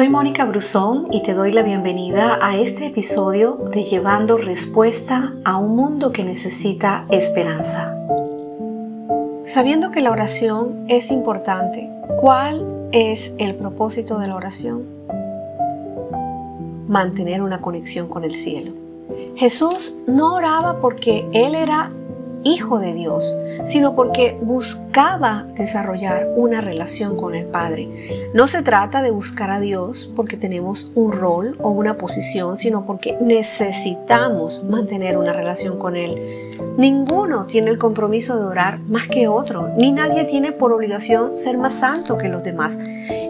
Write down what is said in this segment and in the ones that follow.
Soy Mónica Brusón y te doy la bienvenida a este episodio de Llevando Respuesta a un mundo que necesita esperanza. Sabiendo que la oración es importante, ¿cuál es el propósito de la oración? Mantener una conexión con el cielo. Jesús no oraba porque Él era hijo de Dios, sino porque buscaba desarrollar una relación con el Padre. No se trata de buscar a Dios porque tenemos un rol o una posición, sino porque necesitamos mantener una relación con Él. Ninguno tiene el compromiso de orar más que otro, ni nadie tiene por obligación ser más santo que los demás.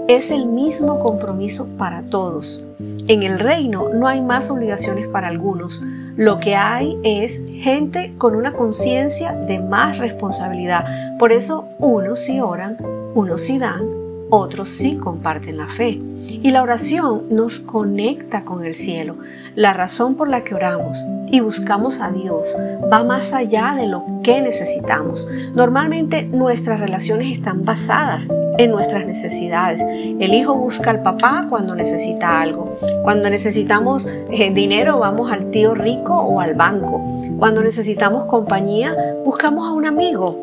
Es el mismo compromiso para todos. En el reino no hay más obligaciones para algunos lo que hay es gente con una conciencia de más responsabilidad. Por eso unos sí oran, unos sí dan, otros sí comparten la fe. Y la oración nos conecta con el cielo. La razón por la que oramos y buscamos a Dios va más allá de lo que necesitamos. Normalmente nuestras relaciones están basadas en nuestras necesidades. El hijo busca al papá cuando necesita algo. Cuando necesitamos eh, dinero vamos al tío rico o al banco. Cuando necesitamos compañía buscamos a un amigo.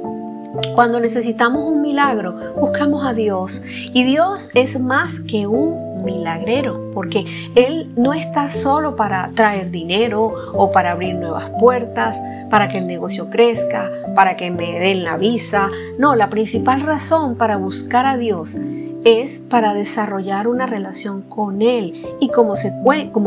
Cuando necesitamos un milagro buscamos a Dios. Y Dios es más que un milagrero, porque Él no está solo para traer dinero o para abrir nuevas puertas, para que el negocio crezca, para que me den la visa. No, la principal razón para buscar a Dios es para desarrollar una relación con Él y como,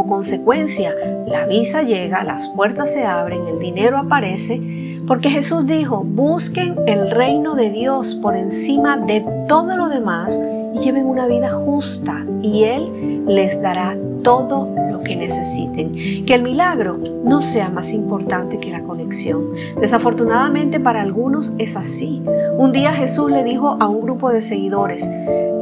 consecuencia la visa llega, las puertas se abren, el dinero aparece, porque Jesús dijo, busquen el reino de Dios por encima de todo lo demás lleven una vida justa y Él les dará todo lo que necesiten. Que el milagro no sea más importante que la conexión. Desafortunadamente para algunos es así. Un día Jesús le dijo a un grupo de seguidores,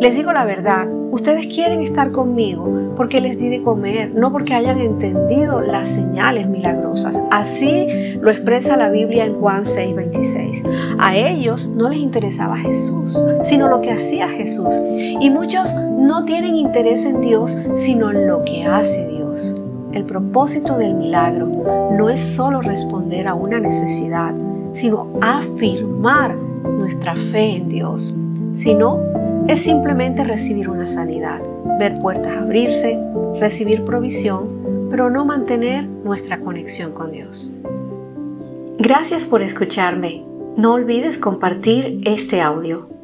les digo la verdad, ustedes quieren estar conmigo porque les di de comer, no porque hayan entendido las señales milagrosas. Así lo expresa la Biblia en Juan 6:26. A ellos no les interesaba Jesús, sino lo que hacía Jesús. Y muchos no tienen interés en Dios, sino en lo que hace Dios. El propósito del milagro no es solo responder a una necesidad, sino afirmar nuestra fe en Dios. Si no, es simplemente recibir una sanidad, ver puertas abrirse, recibir provisión, pero no mantener nuestra conexión con Dios. Gracias por escucharme. No olvides compartir este audio.